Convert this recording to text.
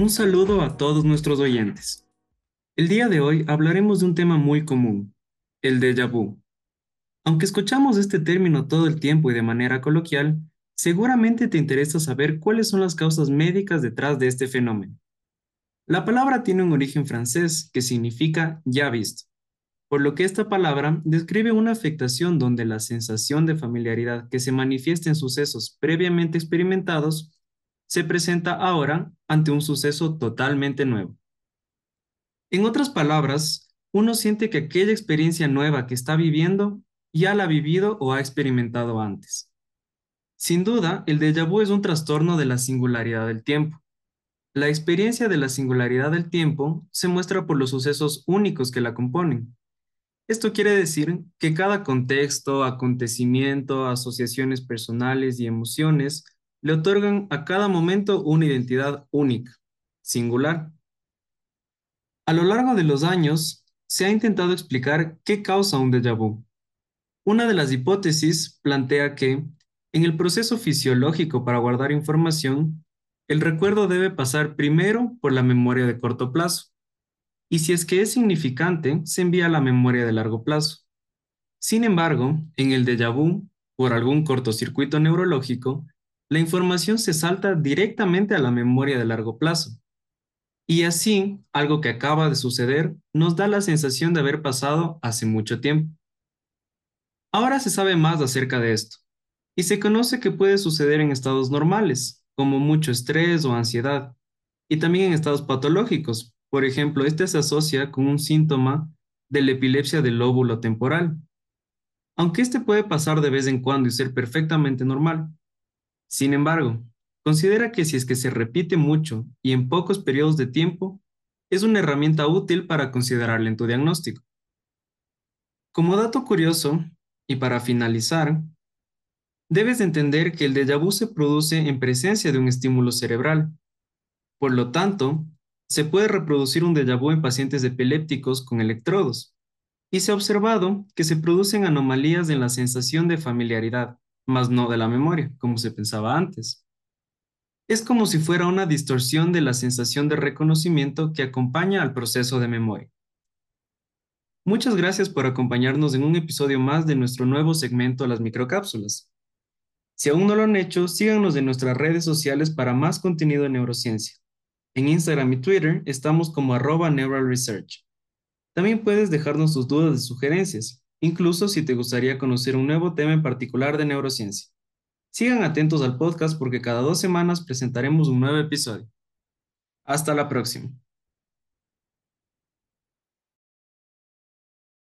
Un saludo a todos nuestros oyentes. El día de hoy hablaremos de un tema muy común, el déjà vu. Aunque escuchamos este término todo el tiempo y de manera coloquial, seguramente te interesa saber cuáles son las causas médicas detrás de este fenómeno. La palabra tiene un origen francés que significa ya visto, por lo que esta palabra describe una afectación donde la sensación de familiaridad que se manifiesta en sucesos previamente experimentados se presenta ahora ante un suceso totalmente nuevo. En otras palabras, uno siente que aquella experiencia nueva que está viviendo ya la ha vivido o ha experimentado antes. Sin duda, el déjà vu es un trastorno de la singularidad del tiempo. La experiencia de la singularidad del tiempo se muestra por los sucesos únicos que la componen. Esto quiere decir que cada contexto, acontecimiento, asociaciones personales y emociones le otorgan a cada momento una identidad única, singular. A lo largo de los años, se ha intentado explicar qué causa un déjà vu. Una de las hipótesis plantea que, en el proceso fisiológico para guardar información, el recuerdo debe pasar primero por la memoria de corto plazo, y si es que es significante, se envía a la memoria de largo plazo. Sin embargo, en el déjà vu, por algún cortocircuito neurológico, la información se salta directamente a la memoria de largo plazo. Y así, algo que acaba de suceder nos da la sensación de haber pasado hace mucho tiempo. Ahora se sabe más acerca de esto, y se conoce que puede suceder en estados normales, como mucho estrés o ansiedad, y también en estados patológicos. Por ejemplo, este se asocia con un síntoma de la epilepsia del lóbulo temporal. Aunque este puede pasar de vez en cuando y ser perfectamente normal, sin embargo, considera que si es que se repite mucho y en pocos periodos de tiempo, es una herramienta útil para considerarla en tu diagnóstico. Como dato curioso, y para finalizar, debes entender que el déjà vu se produce en presencia de un estímulo cerebral. Por lo tanto, se puede reproducir un déjà vu en pacientes epilépticos con electrodos, y se ha observado que se producen anomalías en la sensación de familiaridad, más no de la memoria, como se pensaba antes. Es como si fuera una distorsión de la sensación de reconocimiento que acompaña al proceso de memoria. Muchas gracias por acompañarnos en un episodio más de nuestro nuevo segmento Las microcápsulas. Si aún no lo han hecho, síganos en nuestras redes sociales para más contenido de neurociencia. En Instagram y Twitter estamos como arroba Neural Research. También puedes dejarnos tus dudas y sugerencias incluso si te gustaría conocer un nuevo tema en particular de neurociencia. Sigan atentos al podcast porque cada dos semanas presentaremos un nuevo episodio. Hasta la próxima.